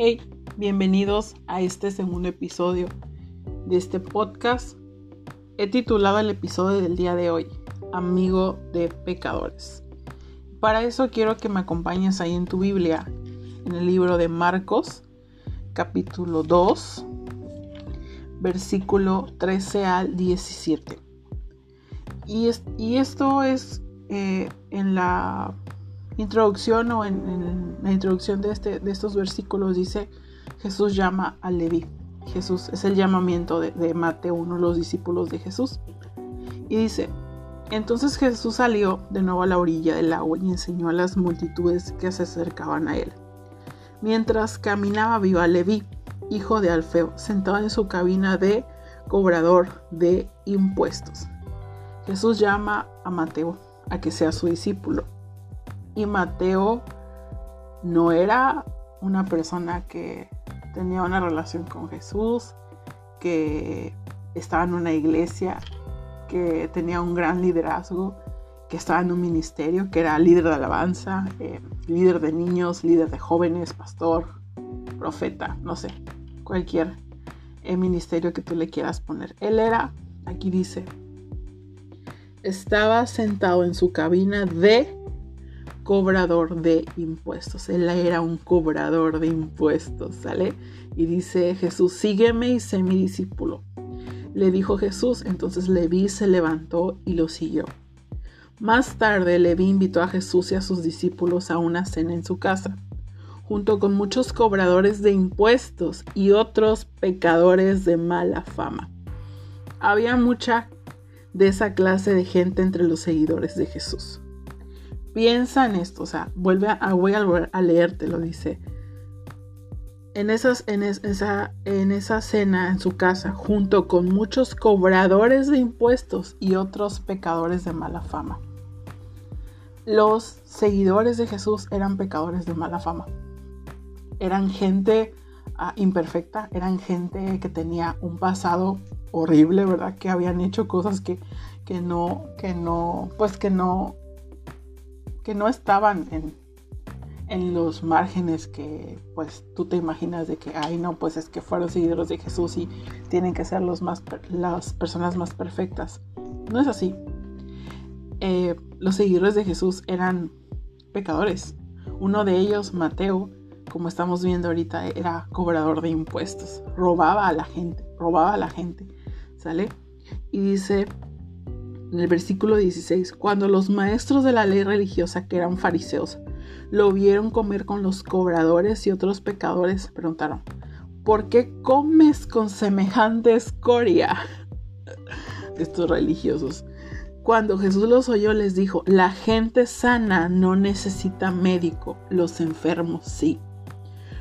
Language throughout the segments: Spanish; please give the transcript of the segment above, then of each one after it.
Hey, bienvenidos a este segundo episodio de este podcast. He titulado el episodio del día de hoy, Amigo de Pecadores. Para eso quiero que me acompañes ahí en tu Biblia, en el libro de Marcos, capítulo 2, versículo 13 al 17. Y, esto es eh, en la introducción o en, la introducción de, este, de estos versículos dice, Jesús llama a Leví. Jesús es el llamamiento de, de Mateo, uno de los discípulos de Jesús. Y dice, entonces Jesús salió de nuevo a la orilla del agua y enseñó a las multitudes que se acercaban a él. Mientras caminaba viva Leví, hijo de Alfeo, sentado en su cabina de cobrador de impuestos. Jesús llama a Mateo a que sea su discípulo. Y Mateo no era una persona que tenía una relación con Jesús, que estaba en una iglesia, que tenía un gran liderazgo, que estaba en un ministerio, que era líder de alabanza, eh, líder de niños, líder de jóvenes, pastor, profeta, no sé, cualquier eh, ministerio que tú le quieras poner. Él era, aquí dice, estaba sentado en su cabina de cobrador de impuestos. Él era un cobrador de impuestos, ¿sale? Y dice Jesús, sígueme y sé mi discípulo. Le dijo Jesús, entonces Leví se levantó y lo siguió. Más tarde Leví invitó a Jesús y a sus discípulos a una cena en su casa, junto con muchos cobradores de impuestos y otros pecadores de mala fama. Había mucha de esa clase de gente entre los seguidores de Jesús. Piensa en esto, o sea, vuelve a, voy a dice. En, en, esa, en esa cena en su casa, junto con muchos cobradores de impuestos y otros pecadores de mala fama. Los seguidores de Jesús eran pecadores de mala fama. Eran gente ah, imperfecta, eran gente que tenía un pasado horrible, ¿verdad? Que habían hecho cosas que, que no, que no, pues que no, que no estaban en, los márgenes que pues tú te imaginas de que, ay no, pues es que fueron seguidores de Jesús y tienen que ser los más, las personas más perfectas. No es así. Eh, los seguidores de Jesús eran pecadores. Uno de ellos, Mateo, como estamos viendo ahorita, era cobrador de impuestos. Robaba a la gente, robaba a la gente. ¿Sale? Y dice en el versículo 16, cuando los maestros de la ley religiosa, que eran fariseos, lo vieron comer con los cobradores y otros pecadores, preguntaron, ¿por qué comes con semejante escoria? Estos religiosos. Cuando Jesús los oyó, les dijo, la gente sana no necesita médico, los enfermos sí.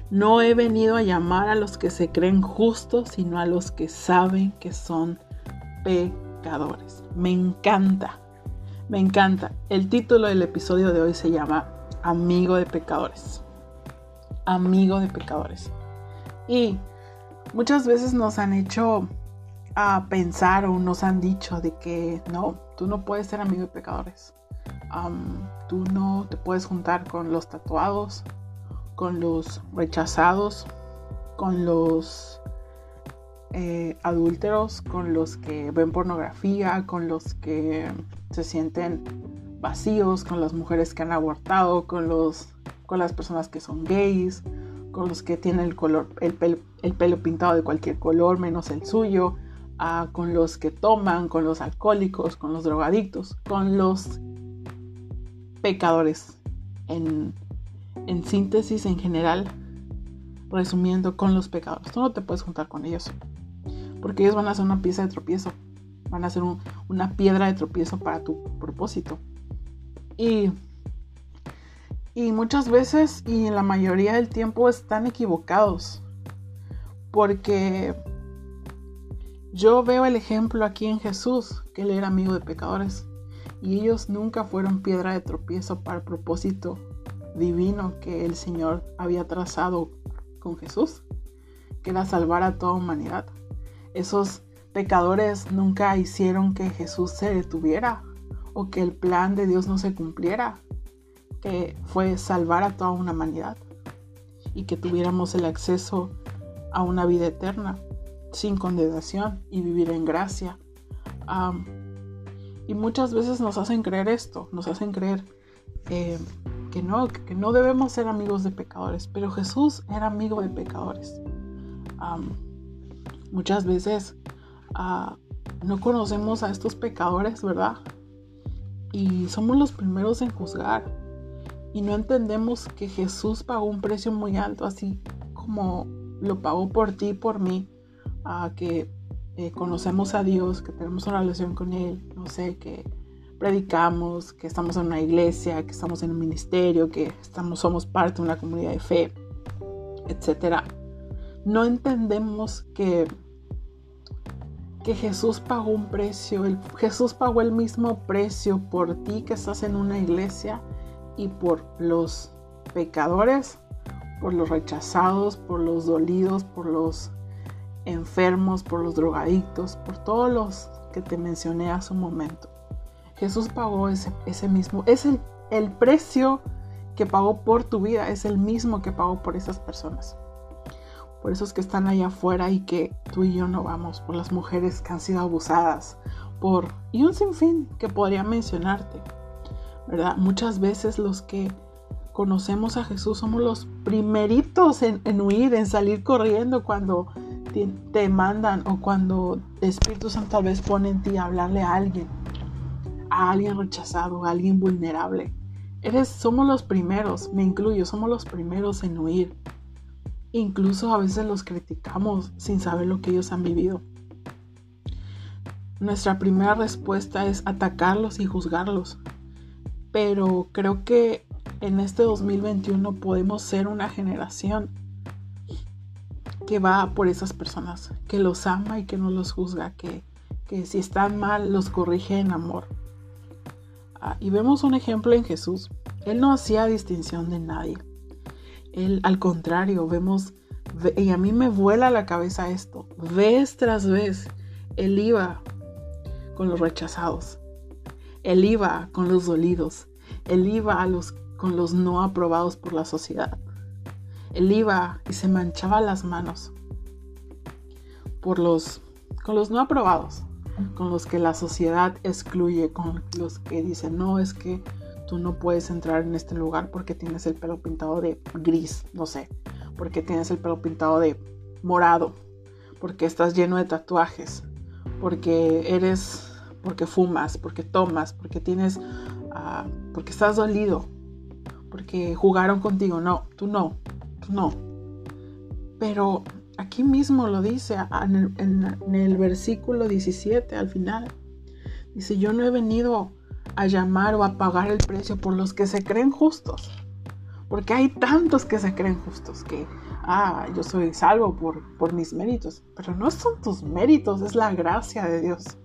No he venido a llamar a los que se creen justos, sino a los que saben que son pecadores me encanta, me encanta. El título del episodio de hoy se llama Amigo de Pecadores. Amigo de Pecadores. Y muchas veces nos han hecho a pensar o nos han dicho de que no, tú no puedes ser amigo de pecadores. tú no te puedes juntar con los tatuados, con los rechazados, con los eh, adúlteros, con los que ven pornografía, con los que se sienten vacíos, con las mujeres que han abortado, con, los, con las personas que son gays, con los que tienen el, color, el, pelo, pintado de cualquier color menos el suyo, ah, con los que toman, con los alcohólicos, con los drogadictos, con los pecadores. En, en síntesis, en general, resumiendo, con los pecadores. Tú no te puedes juntar con ellos porque ellos van a ser una pieza de tropiezo, van a ser una piedra de tropiezo para tu propósito. Y, y muchas veces y en la mayoría del tiempo están equivocados, porque yo veo el ejemplo aquí en Jesús, que él era amigo de pecadores, y ellos nunca fueron piedra de tropiezo para el propósito divino que el Señor había trazado con Jesús, que era salvar a toda humanidad. Esos pecadores nunca hicieron que Jesús se detuviera o que el plan de Dios no se cumpliera, que fue salvar a toda una humanidad. y que tuviéramos el acceso a una vida eterna sin condenación y vivir en gracia. y muchas veces nos hacen creer esto, nos hacen creer eh, que no, que no debemos ser amigos de pecadores, pero Jesús era amigo de pecadores. Muchas veces ah, no conocemos a estos pecadores, ¿verdad? Y somos los primeros en juzgar. Y no entendemos que Jesús pagó un precio muy alto, así como lo pagó por ti y por mí, que eh, conocemos a Dios, que tenemos una relación con Él, no sé, que predicamos, que estamos en una iglesia, que estamos en un ministerio, que estamos, somos parte de una comunidad de fe, etc. No entendemos que que Jesús pagó un precio, Jesús pagó el mismo precio por ti que estás en una iglesia y por los pecadores, por los rechazados, por los dolidos, por los enfermos, por los drogadictos, por todos los que te mencioné hace un momento. Jesús pagó ese, ese mismo, es el, el precio que pagó por tu vida, es el mismo que pagó por esas personas por esos que están allá afuera y que tú y yo no vamos, por las mujeres que han sido abusadas, por y un sinfín que podría mencionarte, ¿verdad? Muchas veces los que conocemos a Jesús somos los primeritos en, huir, en salir corriendo cuando te, mandan o cuando Espíritu Santo tal vez pone en ti a hablarle a alguien, a alguien rechazado, a alguien vulnerable. Eres, somos los primeros, me incluyo, somos los primeros en huir Incluso a veces los criticamos sin saber lo que ellos han vivido. Nuestra primera respuesta es atacarlos y juzgarlos. Pero creo que en este 2021 podemos ser una generación que va por esas personas, que los ama y que no los juzga, que, que si están mal los corrige en amor. Ah, y vemos un ejemplo en Jesús. Él no hacía distinción de nadie. Él, al contrario, vemos, y a mí me vuela la cabeza esto, vez tras vez, Él iba con los rechazados, Él iba con los dolidos, Él iba con los no aprobados por la sociedad. Él iba y se manchaba las manos por los, con los no aprobados, con los que la sociedad excluye, con los que dicen, no, es que tú no puedes entrar en este lugar porque tienes el pelo pintado de gris, no sé, porque tienes el pelo pintado de morado, porque estás lleno de tatuajes, porque eres, porque fumas, porque tomas, porque tienes, ah, porque estás dolido, porque jugaron contigo. No, tú no, tú no. Pero aquí mismo lo dice en el, en el versículo 17 al final. Dice, yo no he venido a llamar o a pagar el precio por los que se creen justos. Porque hay tantos que se creen justos que, ah, yo soy salvo por, por mis méritos. Pero no son tus méritos, es la gracia de Dios.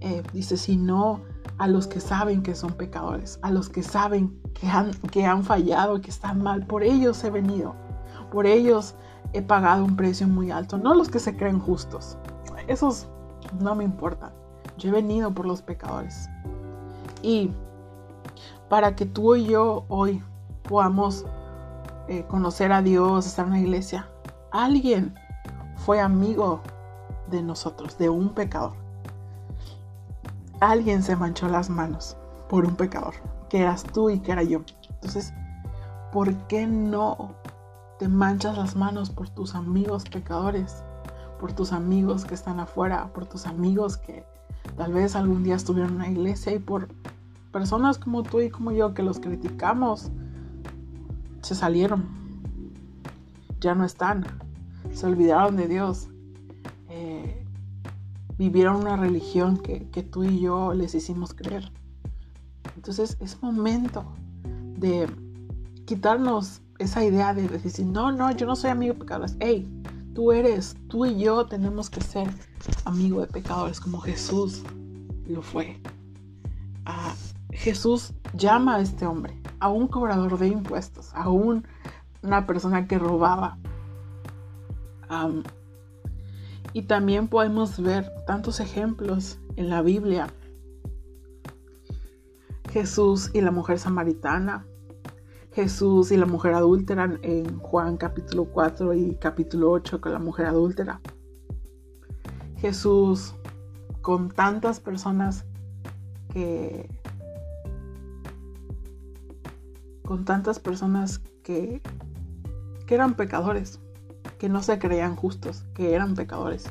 Eh, dice, sino a los que saben que son pecadores, a los que saben que han, que han fallado, que están mal. Por ellos he venido. Por ellos he pagado un precio muy alto. No los que se creen justos. Esos no me importan. Yo he venido por los pecadores. Y para que tú y yo hoy podamos eh, conocer a Dios, estar en la iglesia, alguien fue amigo de nosotros, de un pecador. Alguien se manchó las manos por un pecador, que eras tú y que era yo. Entonces, ¿por qué no te manchas las manos por tus amigos pecadores? Por tus amigos que están afuera, por tus amigos que tal vez algún día estuvieron en una iglesia y por personas como tú y como yo que los criticamos se salieron. Ya no están. Se olvidaron de Dios. Eh, vivieron una religión que, tú y yo les hicimos creer. Entonces es momento de quitarnos esa idea de decir, no, no, yo no soy amigo de pecadores. Hey, tú eres, tú y yo tenemos que ser amigo de pecadores como Jesús lo fue. Ah, Jesús llama a este hombre, a un cobrador de impuestos, a una persona que robaba. y también podemos ver tantos ejemplos en la Biblia. Jesús y la mujer samaritana, Jesús y la mujer adúltera en Juan capítulo 4 y capítulo 8 con la mujer adúltera. Jesús con tantas personas que con tantas personas que, que eran pecadores, que no se creían justos, que eran pecadores.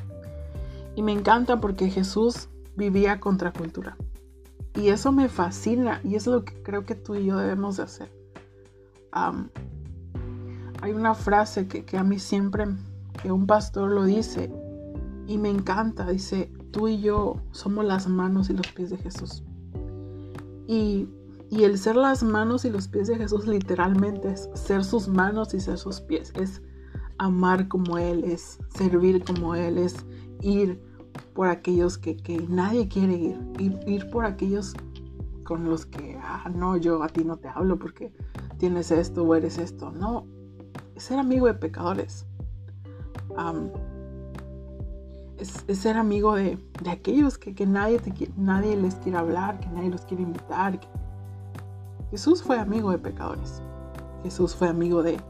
Y me encanta porque Jesús vivía contra cultura. Y eso me fascina y es lo que creo que tú y yo debemos de hacer hay una frase que, a mí siempre, que un pastor lo dice y me encanta, dice, tú y yo somos las manos y los pies de Jesús. Y, y el ser las manos y los pies de Jesús literalmente es ser sus manos y ser sus pies, es amar como Él, es servir como Él, es ir por aquellos que, nadie quiere ir, ir, ir por aquellos con los que, ah, no, yo a ti no te hablo porque tienes esto o eres esto. No, ser amigo de pecadores. es, ser amigo de, aquellos que, nadie, nadie les quiere hablar, que nadie los quiere invitar. Jesús fue amigo de pecadores. Jesús fue amigo de,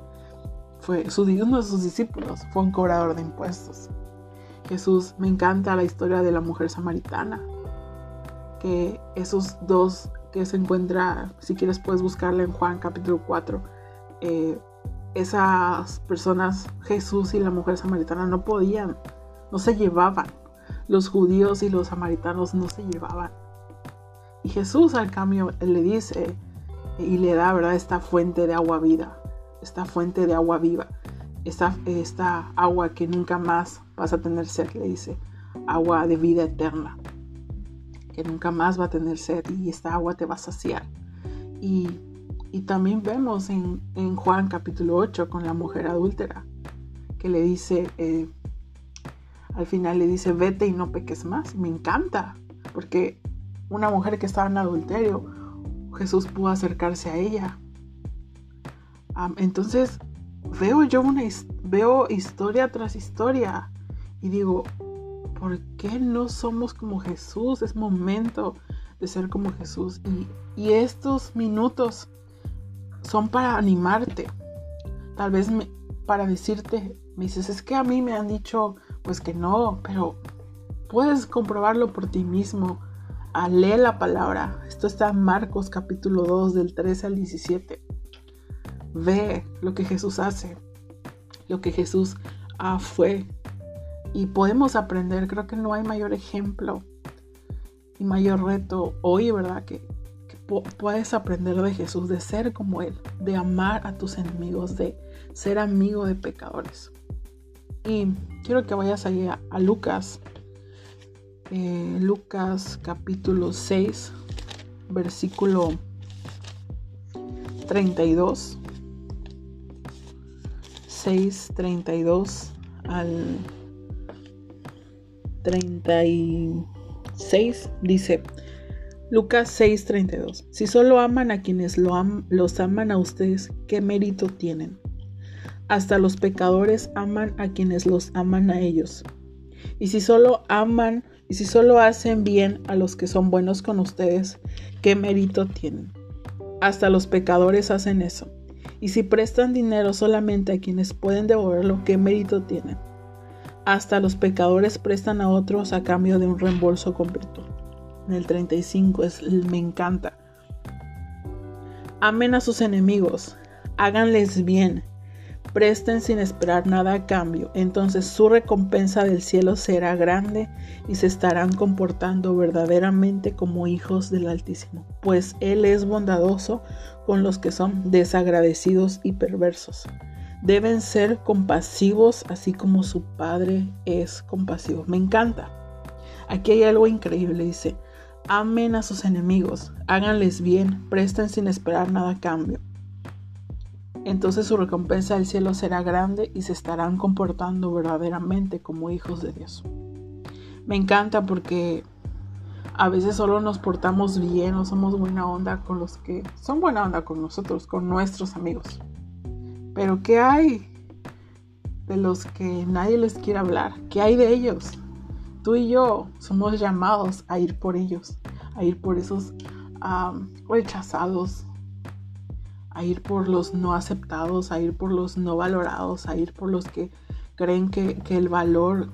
fue su, uno de sus discípulos, fue un cobrador de impuestos. Jesús, me encanta la historia de la mujer samaritana, que esos dos que se encuentra, si quieres puedes buscarla en Juan capítulo 4. Eh, esas personas, Jesús y la mujer samaritana, no podían, no se llevaban. Los judíos y los samaritanos no se llevaban. Y Jesús al cambio le dice y le da, ¿verdad? Esta fuente de agua vida, esta fuente de agua viva, esta, esta agua que nunca más vas a tener sed, le dice, agua de vida eterna que nunca más va a tener sed y esta agua te va a saciar. Y, también vemos en, Juan capítulo 8 con la mujer adúltera, que le dice, eh, al final le dice, vete y no peques más. Me encanta, porque una mujer que estaba en adulterio, Jesús pudo acercarse a ella. entonces veo yo una veo historia tras historia y digo, ¿por qué no somos como Jesús? Es momento de ser como Jesús. Y, estos minutos son para animarte. Tal vez para decirte, me dices, es que a mí me han dicho, pues que no, pero puedes comprobarlo por ti mismo. A la palabra. Esto está en Marcos capítulo 2 del 13 al 17. Ve lo que Jesús hace, lo que Jesús ah, fue, y podemos aprender. Creo que no hay mayor ejemplo y mayor reto hoy, ¿verdad? Que, puedes aprender de Jesús, de ser como Él, de amar a tus enemigos, de ser amigo de pecadores. Y quiero que vayas ahí a, Lucas, eh, Lucas capítulo 6, versículo 32. 6, 32 al 36 dice, Lucas 6:32, si solo aman a quienes los aman a ustedes, ¿qué mérito tienen? Hasta los pecadores aman a quienes los aman a ellos. Y si solo aman y si solo hacen bien a los que son buenos con ustedes, ¿qué mérito tienen? Hasta los pecadores hacen eso. Y si prestan dinero solamente a quienes pueden devolverlo, ¿qué mérito tienen? Hasta los pecadores prestan a otros a cambio de un reembolso completo. En el 35 es, me encanta. Amen a sus enemigos, háganles bien, presten sin esperar nada a cambio, entonces su recompensa del cielo será grande y se estarán comportando verdaderamente como hijos del Altísimo, pues Él es bondadoso con los que son desagradecidos y perversos deben ser compasivos así como su padre es compasivo. Me encanta. Aquí hay algo increíble, dice, amen a sus enemigos, háganles bien, presten sin esperar nada a cambio. Entonces su recompensa del cielo será grande y se estarán comportando verdaderamente como hijos de Dios. Me encanta porque a veces solo nos portamos bien o somos buena onda con los que son buena onda con nosotros, con nuestros amigos. Pero ¿qué hay de los que nadie les quiere hablar? ¿Qué hay de ellos? Tú y yo somos llamados a ir por ellos, a ir por esos rechazados, a ir por los no aceptados, a ir por los no valorados, a ir por los que creen que, que el valor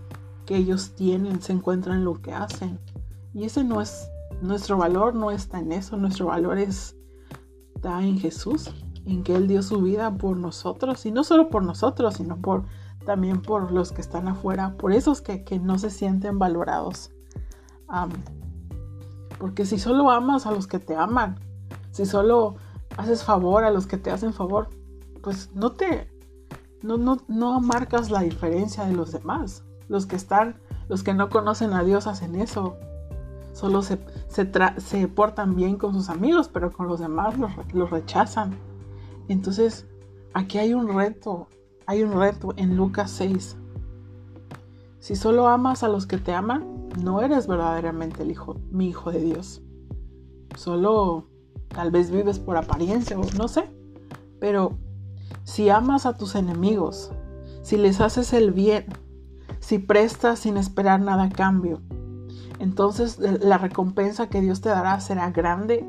que ellos tienen se encuentra en lo que hacen. Y ese no es, nuestro valor no está en eso, nuestro valor está en Jesús, en que Él dio su vida por nosotros, y no solo por nosotros, sino por también por los que están afuera, por esos que, no se sienten valorados. porque si solo amas a los que te aman, si solo haces favor a los que te hacen favor, pues no te, no, no, no marcas la diferencia de los demás. Los que están, los que no conocen a Dios hacen eso. Solo se, se, portan bien con sus amigos, pero con los demás los, los rechazan. Entonces, aquí hay un reto, hay un reto en Lucas 6. Si solo amas a los que te aman, no eres verdaderamente el hijo, mi hijo de Dios. Solo tal vez vives por apariencia o no sé. Pero si amas a tus enemigos, si les haces el bien, si prestas sin esperar nada a cambio, entonces la recompensa que Dios te dará será grande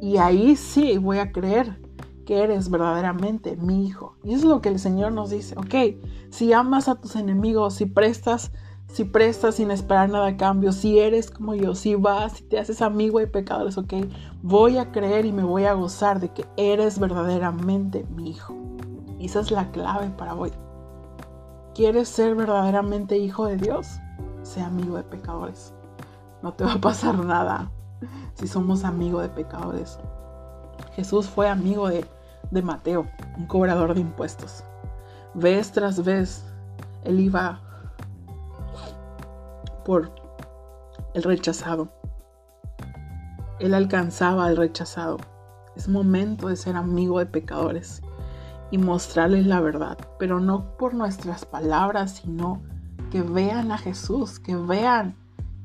y ahí sí voy a creer que eres verdaderamente mi hijo. Y es lo que el Señor nos dice, ok, si amas a tus enemigos, si prestas, si prestas sin esperar nada a cambio, si eres como yo, si vas, si te haces amigo de pecadores, ok, voy a creer y me voy a gozar de que eres verdaderamente mi hijo. Y esa es la clave para hoy. ¿Quieres ser verdaderamente hijo de Dios? Sea amigo de pecadores. No te va a pasar nada si somos amigos de pecadores. Jesús fue amigo de, de Mateo, un cobrador de impuestos. Vez tras vez, él iba por el rechazado. Él alcanzaba al rechazado. Es momento de ser amigo de pecadores y mostrarles la verdad, pero no por nuestras palabras, sino que vean a Jesús, que vean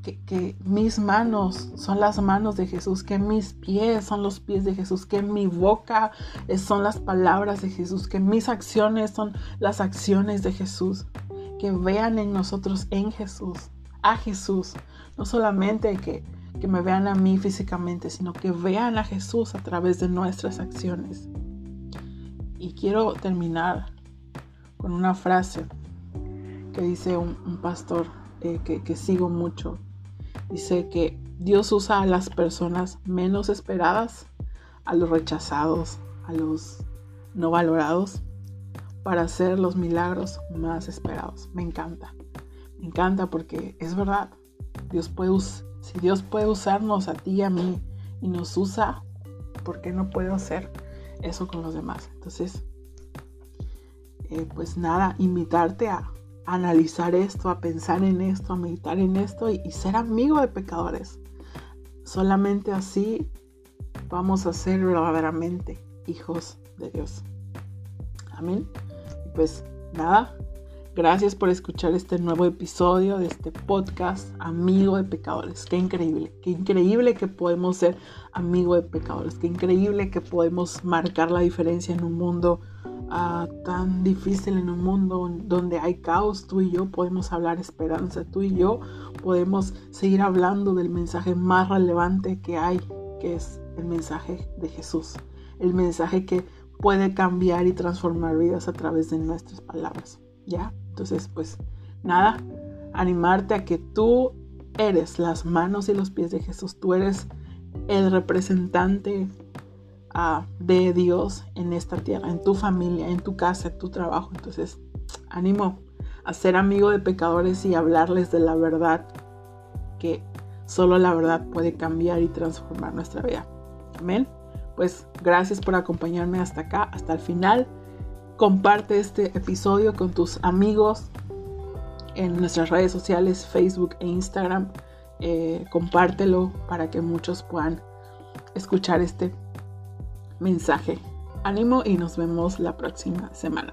que, mis manos son las manos de Jesús, que mis pies son los pies de Jesús, que mi boca son las palabras de Jesús, que mis acciones son las acciones de Jesús, que vean en nosotros, en Jesús, a Jesús, no solamente que, que me vean a mí físicamente, sino que vean a Jesús a través de nuestras acciones. Y quiero terminar con una frase que dice un, pastor eh, que, que sigo mucho. Dice que Dios usa a las personas menos esperadas, a los rechazados, a los no valorados, para hacer los milagros más esperados. Me encanta. Me encanta porque es verdad. Dios puede si Dios puede usarnos a ti y a mí y nos usa, ¿por qué no puedo hacer eso con los demás? Entonces, eh, pues nada, invitarte a, analizar esto, a pensar en esto, a meditar en esto y, ser amigo de pecadores. Solamente así vamos a ser verdaderamente hijos de Dios. Amén. pues nada, gracias por escuchar este nuevo episodio de este podcast, Amigo de Pecadores. Qué increíble, qué increíble que podemos ser amigo de pecadores, qué increíble que podemos marcar la diferencia en un mundo tan difícil en un mundo donde hay caos, tú y yo podemos hablar esperanza, tú y yo podemos seguir hablando del mensaje más relevante que hay, que es el mensaje de Jesús, el mensaje que puede cambiar y transformar vidas a través de nuestras palabras, ¿ya? Entonces, pues nada, animarte a que tú eres las manos y los pies de Jesús, tú eres el representante de Dios en esta tierra, en tu familia, en tu casa, en tu trabajo. Entonces, ánimo a ser amigo de pecadores y hablarles de la verdad, que solo la verdad puede cambiar y transformar nuestra vida. Amén. Pues gracias por acompañarme hasta acá, hasta el final. Comparte este episodio con tus amigos en nuestras redes sociales, Facebook e Instagram. Eh, compártelo para que muchos puedan escuchar este mensaje. Ánimo y nos vemos la próxima semana.